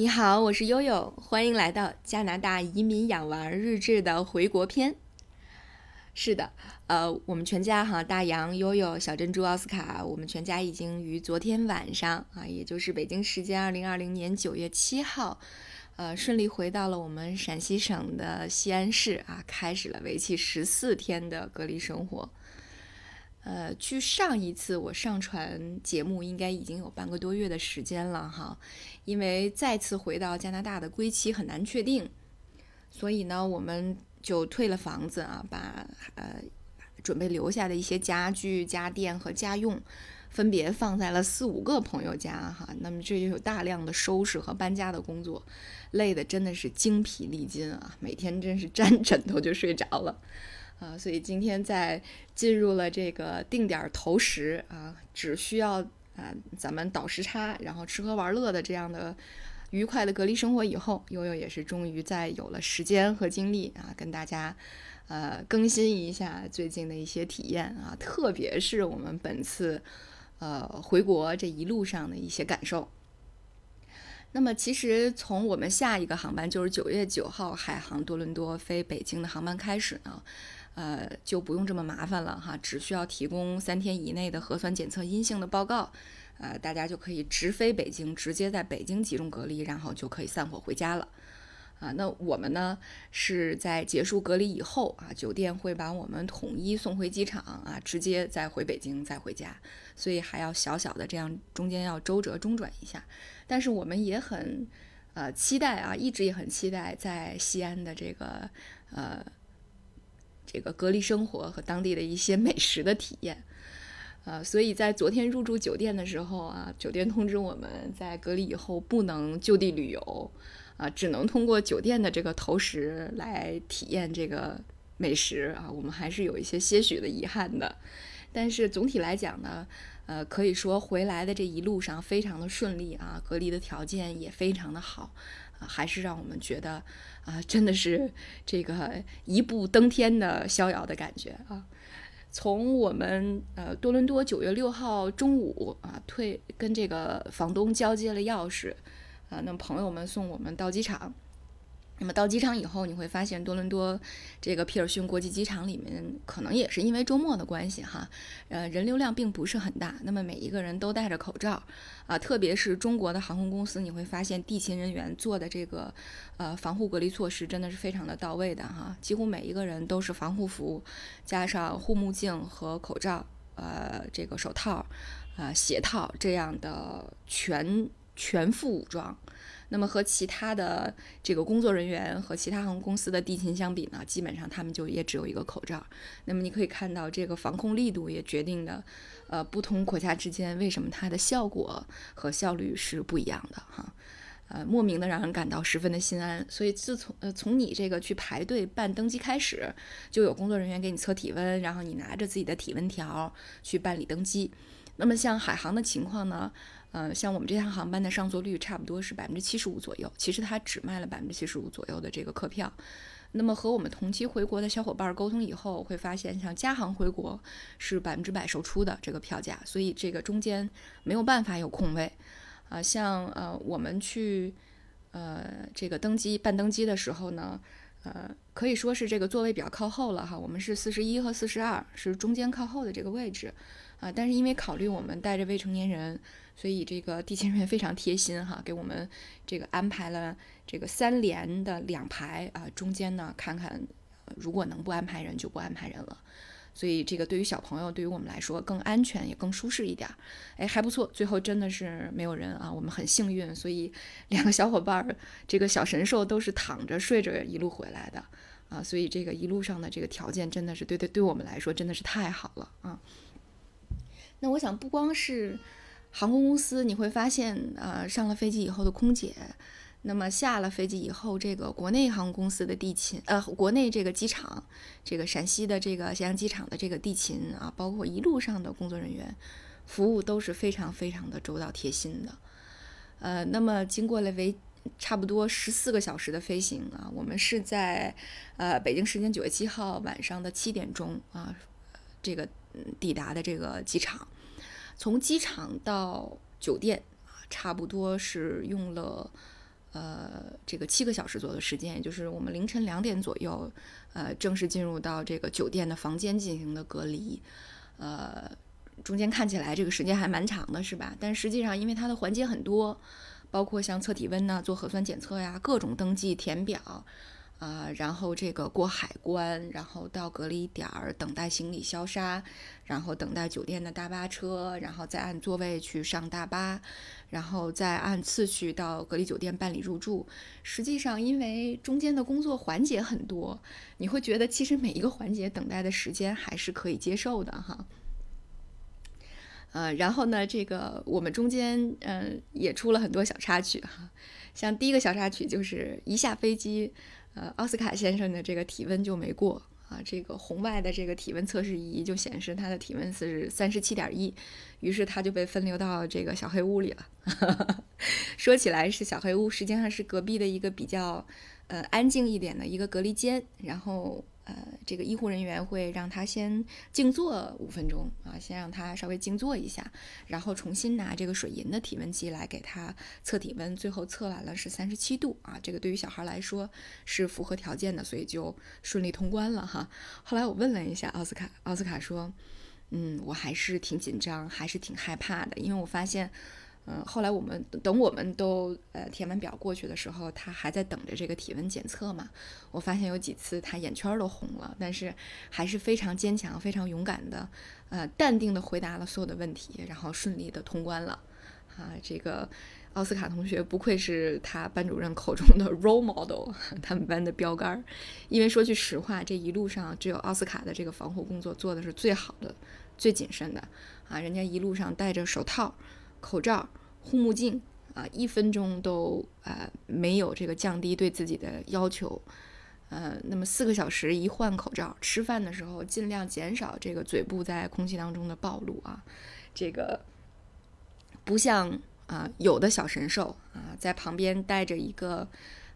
你好，我是悠悠，欢迎来到加拿大移民养娃日志的回国篇。是的，呃，我们全家哈，大洋、悠悠、小珍珠、奥斯卡，我们全家已经于昨天晚上啊，也就是北京时间二零二零年九月七号，呃，顺利回到了我们陕西省的西安市啊，开始了为期十四天的隔离生活。呃，距上一次我上传节目应该已经有半个多月的时间了哈，因为再次回到加拿大的归期很难确定，所以呢，我们就退了房子啊，把呃准备留下的一些家具、家电和家用分别放在了四五个朋友家哈，那么这就有大量的收拾和搬家的工作，累的真的是精疲力尽啊，每天真是沾枕头就睡着了。啊，所以今天在进入了这个定点投食啊，只需要啊咱们倒时差，然后吃喝玩乐的这样的愉快的隔离生活以后，悠悠也是终于在有了时间和精力啊，跟大家呃更新一下最近的一些体验啊，特别是我们本次呃回国这一路上的一些感受。那么其实从我们下一个航班就是九月九号海航多伦多飞北京的航班开始呢。呃，就不用这么麻烦了哈，只需要提供三天以内的核酸检测阴性的报告，呃，大家就可以直飞北京，直接在北京集中隔离，然后就可以散伙回家了。啊，那我们呢是在结束隔离以后啊，酒店会把我们统一送回机场啊，直接再回北京再回家，所以还要小小的这样中间要周折中转一下，但是我们也很呃期待啊，一直也很期待在西安的这个呃。这个隔离生活和当地的一些美食的体验，呃，所以在昨天入住酒店的时候啊，酒店通知我们在隔离以后不能就地旅游，啊，只能通过酒店的这个投食来体验这个美食啊，我们还是有一些些许的遗憾的。但是总体来讲呢，呃，可以说回来的这一路上非常的顺利啊，隔离的条件也非常的好。还是让我们觉得啊，真的是这个一步登天的逍遥的感觉啊！从我们呃多伦多九月六号中午啊退跟这个房东交接了钥匙啊，那朋友们送我们到机场。那么到机场以后，你会发现多伦多这个皮尔逊国际机场里面，可能也是因为周末的关系哈，呃，人流量并不是很大。那么每一个人都戴着口罩，啊，特别是中国的航空公司，你会发现地勤人员做的这个呃防护隔离措施真的是非常的到位的哈，几乎每一个人都是防护服，加上护目镜和口罩，呃，这个手套，啊，鞋套这样的全全副武装。那么和其他的这个工作人员和其他航空公司的地勤相比呢，基本上他们就也只有一个口罩。那么你可以看到，这个防控力度也决定的，呃，不同国家之间为什么它的效果和效率是不一样的哈，呃，莫名的让人感到十分的心安。所以自从呃从你这个去排队办登机开始，就有工作人员给你测体温，然后你拿着自己的体温条去办理登机。那么像海航的情况呢？呃，像我们这趟航班的上座率差不多是百分之七十五左右，其实它只卖了百分之七十五左右的这个客票。那么和我们同期回国的小伙伴沟通以后，会发现像加航回国是百分之百售出的这个票价，所以这个中间没有办法有空位。啊，像呃我们去呃这个登机办登机的时候呢，呃可以说是这个座位比较靠后了哈，我们是四十一和四十二是中间靠后的这个位置。啊，但是因为考虑我们带着未成年人。所以这个地勤人员非常贴心哈，给我们这个安排了这个三连的两排啊，中间呢看看，如果能不安排人就不安排人了。所以这个对于小朋友，对于我们来说更安全也更舒适一点。哎，还不错，最后真的是没有人啊，我们很幸运。所以 两个小伙伴儿，这个小神兽都是躺着睡着一路回来的啊，所以这个一路上的这个条件真的是对对对我们来说真的是太好了啊。那我想不光是。航空公司你会发现，呃，上了飞机以后的空姐，那么下了飞机以后，这个国内航空公司的地勤，呃，国内这个机场，这个陕西的这个咸阳机场的这个地勤啊，包括一路上的工作人员，服务都是非常非常的周到贴心的。呃，那么经过了为差不多十四个小时的飞行啊，我们是在呃北京时间九月七号晚上的七点钟啊，这个抵达的这个机场。从机场到酒店，差不多是用了呃这个七个小时左右的时间，也就是我们凌晨两点左右，呃正式进入到这个酒店的房间进行的隔离，呃中间看起来这个时间还蛮长的，是吧？但实际上因为它的环节很多，包括像测体温呐、做核酸检测呀、各种登记填表。啊，然后这个过海关，然后到隔离点儿等待行李消杀，然后等待酒店的大巴车，然后再按座位去上大巴，然后再按次序到隔离酒店办理入住。实际上，因为中间的工作环节很多，你会觉得其实每一个环节等待的时间还是可以接受的哈。呃，然后呢，这个我们中间嗯也出了很多小插曲哈，像第一个小插曲就是一下飞机。呃，奥斯卡先生的这个体温就没过啊，这个红外的这个体温测试仪就显示他的体温是三十七点一，于是他就被分流到这个小黑屋里了。说起来是小黑屋，实际上是隔壁的一个比较呃安静一点的一个隔离间，然后。呃，这个医护人员会让他先静坐五分钟啊，先让他稍微静坐一下，然后重新拿这个水银的体温计来给他测体温，最后测完了是三十七度啊，这个对于小孩来说是符合条件的，所以就顺利通关了哈。后来我问了一下奥斯卡，奥斯卡说，嗯，我还是挺紧张，还是挺害怕的，因为我发现。嗯，后来我们等我们都呃填完表过去的时候，他还在等着这个体温检测嘛。我发现有几次他眼圈都红了，但是还是非常坚强、非常勇敢的，呃，淡定的回答了所有的问题，然后顺利的通关了。啊，这个奥斯卡同学不愧是他班主任口中的 role model，他们班的标杆儿。因为说句实话，这一路上只有奥斯卡的这个防护工作做的是最好的、最谨慎的。啊，人家一路上戴着手套、口罩。护目镜啊，一分钟都啊没有这个降低对自己的要求，呃，那么四个小时一换口罩，吃饭的时候尽量减少这个嘴部在空气当中的暴露啊，这个不像啊有的小神兽啊在旁边戴着一个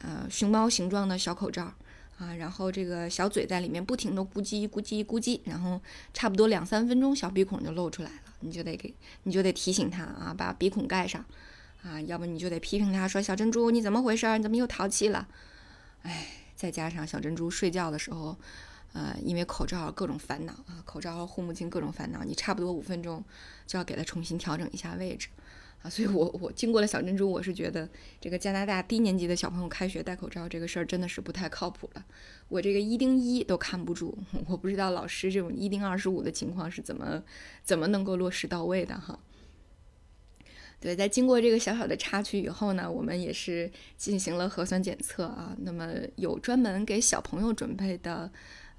呃熊猫形状的小口罩啊，然后这个小嘴在里面不停的咕叽咕叽咕叽，然后差不多两三分钟小鼻孔就露出来了。你就得给，你就得提醒他啊，把鼻孔盖上，啊，要不你就得批评他说小珍珠你怎么回事？你怎么又淘气了？哎，再加上小珍珠睡觉的时候，呃，因为口罩各种烦恼啊，口罩和护目镜各种烦恼，你差不多五分钟就要给他重新调整一下位置。啊，所以我我经过了小珍珠，我是觉得这个加拿大低年级的小朋友开学戴口罩这个事儿真的是不太靠谱了。我这个一丁一都看不住，我不知道老师这种一丁二十五的情况是怎么怎么能够落实到位的哈。对，在经过这个小小的插曲以后呢，我们也是进行了核酸检测啊。那么有专门给小朋友准备的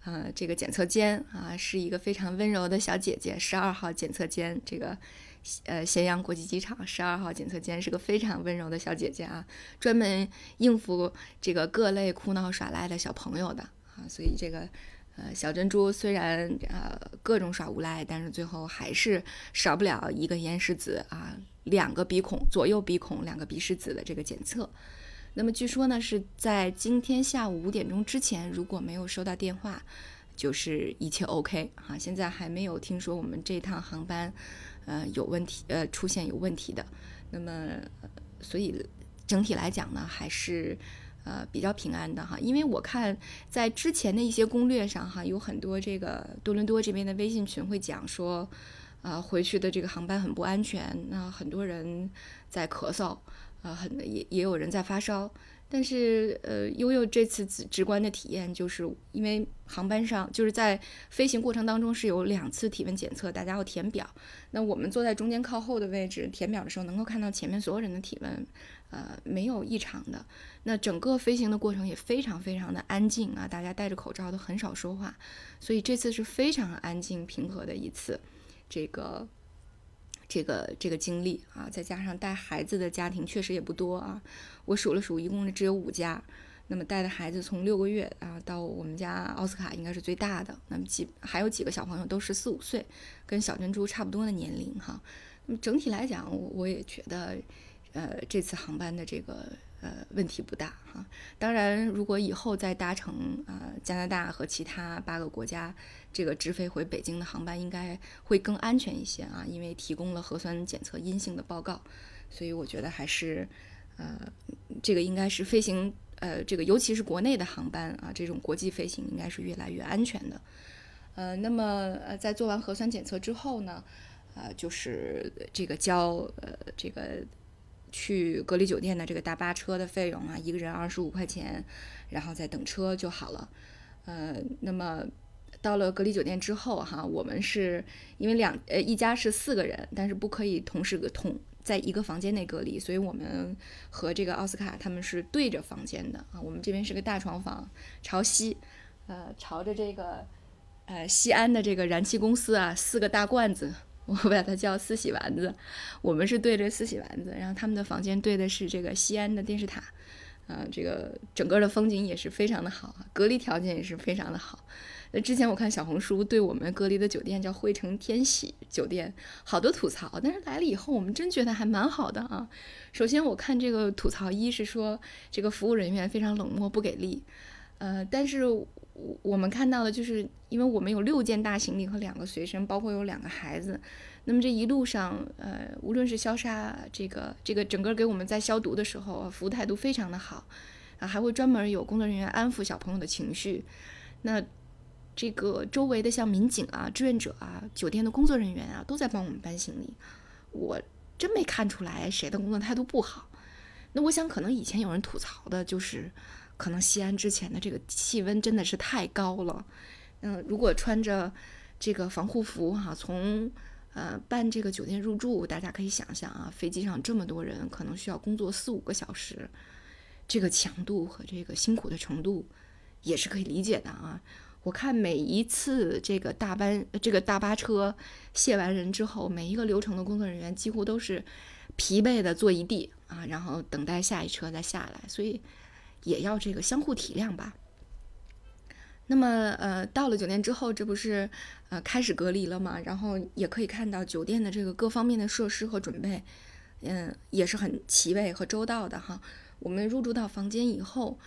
呃这个检测间啊，是一个非常温柔的小姐姐，十二号检测间这个。呃，咸阳国际机场十二号检测间是个非常温柔的小姐姐啊，专门应付这个各类哭闹耍赖的小朋友的啊，所以这个呃小珍珠虽然呃各种耍无赖，但是最后还是少不了一个咽拭子啊，两个鼻孔左右鼻孔两个鼻拭子的这个检测。那么据说呢是在今天下午五点钟之前，如果没有收到电话，就是一切 OK 啊，现在还没有听说我们这趟航班。呃，有问题，呃，出现有问题的，那么，所以整体来讲呢，还是呃比较平安的哈。因为我看在之前的一些攻略上哈，有很多这个多伦多这边的微信群会讲说，呃，回去的这个航班很不安全，那很多人在咳嗽，呃，很也也有人在发烧。但是，呃，悠悠这次直直观的体验就是，因为航班上就是在飞行过程当中是有两次体温检测，大家要填表。那我们坐在中间靠后的位置填表的时候，能够看到前面所有人的体温，呃，没有异常的。那整个飞行的过程也非常非常的安静啊，大家戴着口罩都很少说话，所以这次是非常安静平和的一次，这个。这个这个经历啊，再加上带孩子的家庭确实也不多啊。我数了数，一共只有五家。那么带的孩子从六个月啊到我们家奥斯卡应该是最大的。那么几还有几个小朋友都十四五岁，跟小珍珠差不多的年龄哈。那么整体来讲，我我也觉得，呃，这次航班的这个。呃，问题不大哈。当然，如果以后再搭乘呃加拿大和其他八个国家这个直飞回北京的航班，应该会更安全一些啊，因为提供了核酸检测阴性的报告，所以我觉得还是呃，这个应该是飞行，呃，这个尤其是国内的航班啊，这种国际飞行应该是越来越安全的。呃，那么呃，在做完核酸检测之后呢，呃，就是这个交呃这个去隔离酒店的这个大巴车的费用啊，一个人二十五块钱，然后再等车就好了。呃，那么到了隔离酒店之后哈，我们是因为两呃一家是四个人，但是不可以同时同在一个房间内隔离，所以我们和这个奥斯卡他们是对着房间的啊。我们这边是个大床房，朝西，呃，朝着这个呃西安的这个燃气公司啊，四个大罐子，我把它叫四喜丸子，我们是对着四喜丸子，然后他们的房间对的是这个西安的电视塔。啊，这个整个的风景也是非常的好啊，隔离条件也是非常的好。那之前我看小红书对我们隔离的酒店叫汇城天喜酒店，好多吐槽，但是来了以后，我们真觉得还蛮好的啊。首先我看这个吐槽，一是说这个服务人员非常冷漠不给力，呃，但是我们看到的就是，因为我们有六件大行李和两个随身，包括有两个孩子。那么这一路上，呃，无论是消杀这个这个整个给我们在消毒的时候，服务态度非常的好，啊，还会专门有工作人员安抚小朋友的情绪。那这个周围的像民警啊、志愿者啊、酒店的工作人员啊，都在帮我们搬行李。我真没看出来谁的工作态度不好。那我想，可能以前有人吐槽的就是，可能西安之前的这个气温真的是太高了。嗯，如果穿着这个防护服哈，从呃，办这个酒店入住，大家可以想象啊，飞机上这么多人，可能需要工作四五个小时，这个强度和这个辛苦的程度，也是可以理解的啊。我看每一次这个大班这个大巴车卸完人之后，每一个流程的工作人员几乎都是疲惫的坐一地啊，然后等待下一车再下来，所以也要这个相互体谅吧。那么，呃，到了酒店之后，这不是，呃，开始隔离了嘛？然后也可以看到酒店的这个各方面的设施和准备，嗯，也是很齐备和周到的哈。我们入住到房间以后，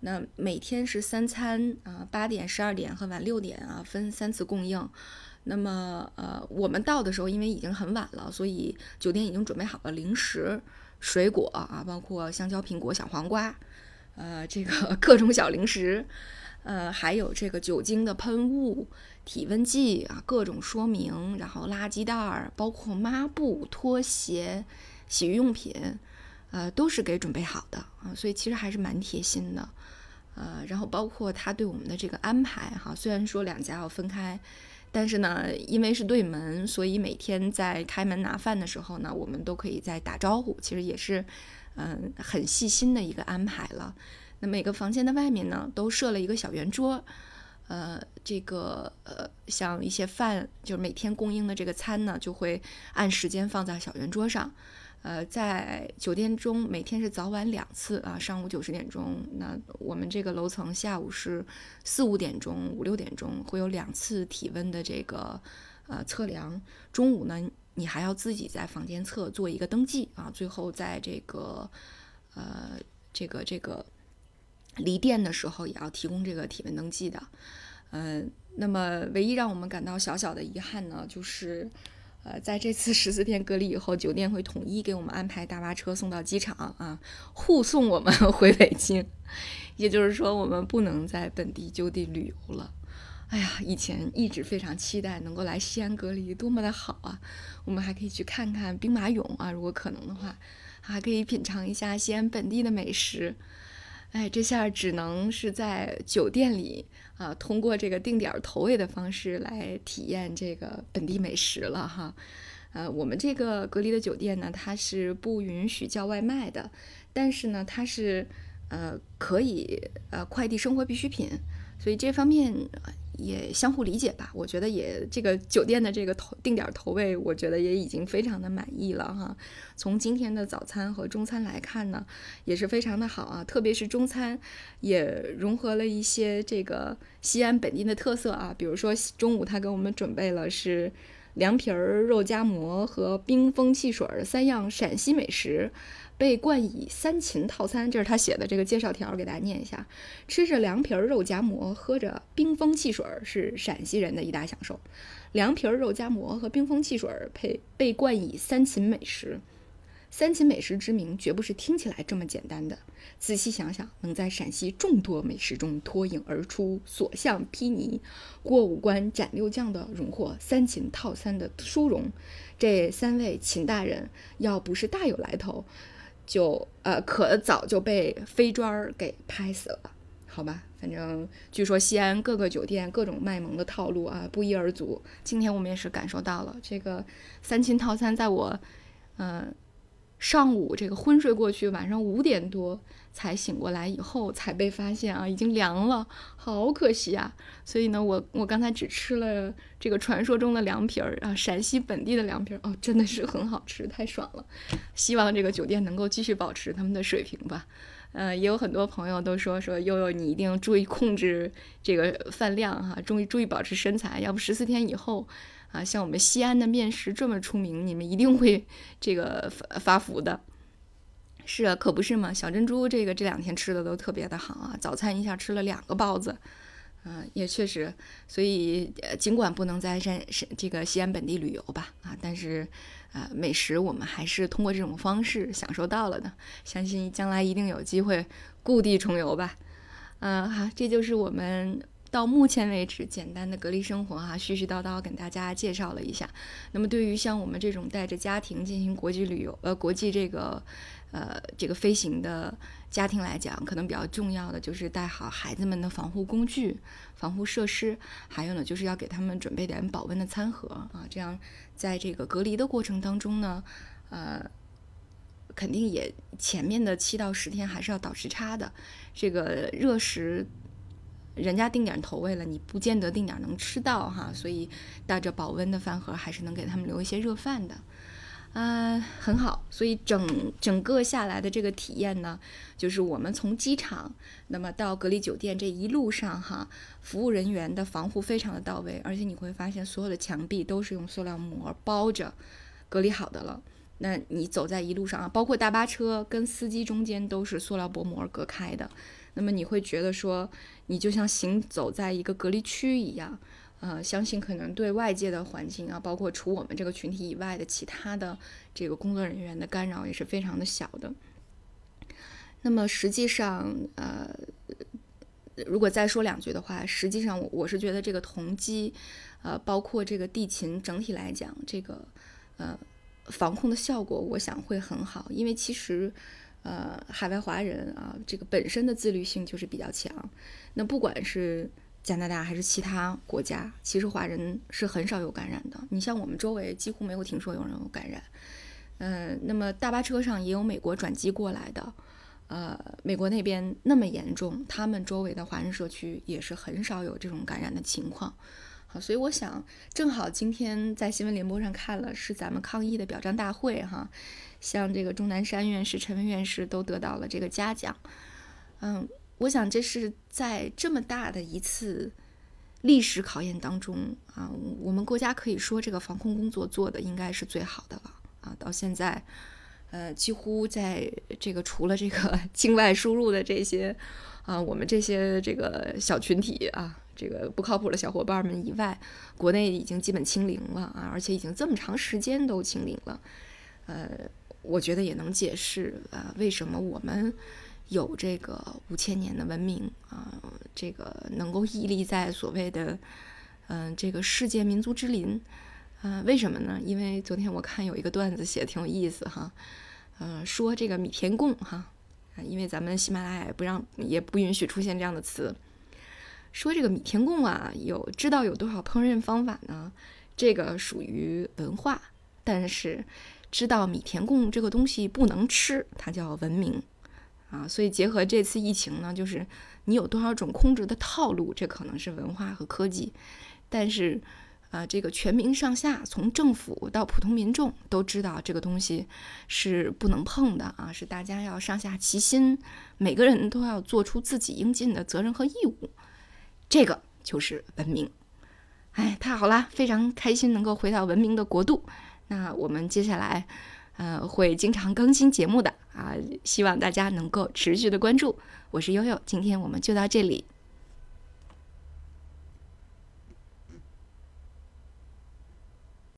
那每天是三餐啊，八点、十二点和晚六点啊，分三次供应。那么，呃，我们到的时候，因为已经很晚了，所以酒店已经准备好了零食、水果啊，包括香蕉、苹果、小黄瓜，呃，这个 各种小零食。呃，还有这个酒精的喷雾、体温计啊，各种说明，然后垃圾袋儿，包括抹布、拖鞋、洗浴用品，呃，都是给准备好的啊，所以其实还是蛮贴心的。呃，然后包括他对我们的这个安排哈，虽然说两家要分开，但是呢，因为是对门，所以每天在开门拿饭的时候呢，我们都可以在打招呼，其实也是嗯很细心的一个安排了。那每个房间的外面呢，都设了一个小圆桌，呃，这个呃，像一些饭，就是每天供应的这个餐呢，就会按时间放在小圆桌上。呃，在酒店中，每天是早晚两次啊，上午九十点钟，那我们这个楼层下午是四五点钟、五六点钟会有两次体温的这个呃测量。中午呢，你还要自己在房间侧做一个登记啊，最后在这个呃这个这个。离店的时候也要提供这个体温登记的，嗯，那么唯一让我们感到小小的遗憾呢，就是，呃，在这次十四天隔离以后，酒店会统一给我们安排大巴车送到机场啊，护送我们 回北京，也就是说，我们不能在本地就地旅游了。哎呀，以前一直非常期待能够来西安隔离，多么的好啊！我们还可以去看看兵马俑啊，如果可能的话，还可以品尝一下西安本地的美食。哎，这下只能是在酒店里啊，通过这个定点投喂的方式来体验这个本地美食了哈。呃，我们这个隔离的酒店呢，它是不允许叫外卖的，但是呢，它是呃可以呃快递生活必需品，所以这方面。也相互理解吧，我觉得也这个酒店的这个投定点投喂，我觉得也已经非常的满意了哈。从今天的早餐和中餐来看呢，也是非常的好啊，特别是中餐也融合了一些这个西安本地的特色啊，比如说中午他给我们准备了是凉皮儿、肉夹馍和冰封汽水三样陕西美食。被冠以三秦套餐，这是他写的这个介绍条，给大家念一下：吃着凉皮儿、肉夹馍，喝着冰封汽水，是陕西人的一大享受。凉皮儿、肉夹馍和冰封汽水配被冠以三秦美食。三秦美食之名绝不是听起来这么简单的。仔细想想，能在陕西众多美食中脱颖而出、所向披靡、过五关斩六将的荣获三秦套餐的殊荣，这三位秦大人要不是大有来头，就呃可早就被飞砖儿给拍死了。好吧，反正据说西安各个酒店各种卖萌的套路啊不一而足。今天我们也是感受到了这个三亲套餐，在我嗯。上午这个昏睡过去，晚上五点多才醒过来，以后才被发现啊，已经凉了，好可惜啊！所以呢，我我刚才只吃了这个传说中的凉皮儿啊，陕西本地的凉皮儿哦，真的是很好吃，太爽了！希望这个酒店能够继续保持他们的水平吧。呃，也有很多朋友都说说悠悠，你一定注意控制这个饭量哈，注意注意保持身材，要不十四天以后。啊，像我们西安的面食这么出名，你们一定会 这个发发福的。是啊，可不是嘛。小珍珠这个这两天吃的都特别的好啊，早餐一下吃了两个包子，嗯，也确实。所以尽管不能在山山这个西安本地旅游吧，啊，但是啊，美食我们还是通过这种方式享受到了的。相信将来一定有机会故地重游吧。嗯，好，这就是我们。到目前为止，简单的隔离生活哈，絮絮叨叨跟大家介绍了一下。那么，对于像我们这种带着家庭进行国际旅游，呃，国际这个，呃，这个飞行的家庭来讲，可能比较重要的就是带好孩子们的防护工具、防护设施，还有呢，就是要给他们准备点保温的餐盒啊，这样在这个隔离的过程当中呢，呃，肯定也前面的七到十天还是要倒时差的，这个热食。人家定点投喂了，你不见得定点能吃到哈，所以带着保温的饭盒还是能给他们留一些热饭的，嗯，很好。所以整整个下来的这个体验呢，就是我们从机场那么到隔离酒店这一路上哈，服务人员的防护非常的到位，而且你会发现所有的墙壁都是用塑料膜包着隔离好的了。那你走在一路上啊，包括大巴车跟司机中间都是塑料薄膜隔开的。那么你会觉得说，你就像行走在一个隔离区一样，呃，相信可能对外界的环境啊，包括除我们这个群体以外的其他的这个工作人员的干扰也是非常的小的。那么实际上，呃，如果再说两句的话，实际上我我是觉得这个同机，呃，包括这个地勤整体来讲，这个呃防控的效果，我想会很好，因为其实。呃，海外华人啊，这个本身的自律性就是比较强。那不管是加拿大还是其他国家，其实华人是很少有感染的。你像我们周围几乎没有听说有人有感染。嗯，那么大巴车上也有美国转机过来的。呃，美国那边那么严重，他们周围的华人社区也是很少有这种感染的情况。好，所以我想，正好今天在新闻联播上看了，是咱们抗疫的表彰大会哈。像这个钟南山院士、陈文院士都得到了这个嘉奖，嗯，我想这是在这么大的一次历史考验当中啊，我们国家可以说这个防控工作做的应该是最好的了啊。到现在，呃，几乎在这个除了这个 境外输入的这些啊，我们这些这个小群体啊，这个不靠谱的小伙伴们以外，国内已经基本清零了啊，而且已经这么长时间都清零了，呃。我觉得也能解释啊，为什么我们有这个五千年的文明啊，这个能够屹立在所谓的嗯这个世界民族之林，啊，为什么呢？因为昨天我看有一个段子写的挺有意思哈，嗯，说这个米田共哈，因为咱们喜马拉雅不让也不允许出现这样的词，说这个米田共啊，有知道有多少烹饪方法呢？这个属于文化，但是。知道米田共这个东西不能吃，它叫文明啊。所以结合这次疫情呢，就是你有多少种控制的套路，这可能是文化和科技。但是啊，这个全民上下，从政府到普通民众都知道这个东西是不能碰的啊，是大家要上下齐心，每个人都要做出自己应尽的责任和义务。这个就是文明。哎，太好了，非常开心能够回到文明的国度。那我们接下来，呃，会经常更新节目的啊，希望大家能够持续的关注。我是悠悠，今天我们就到这里。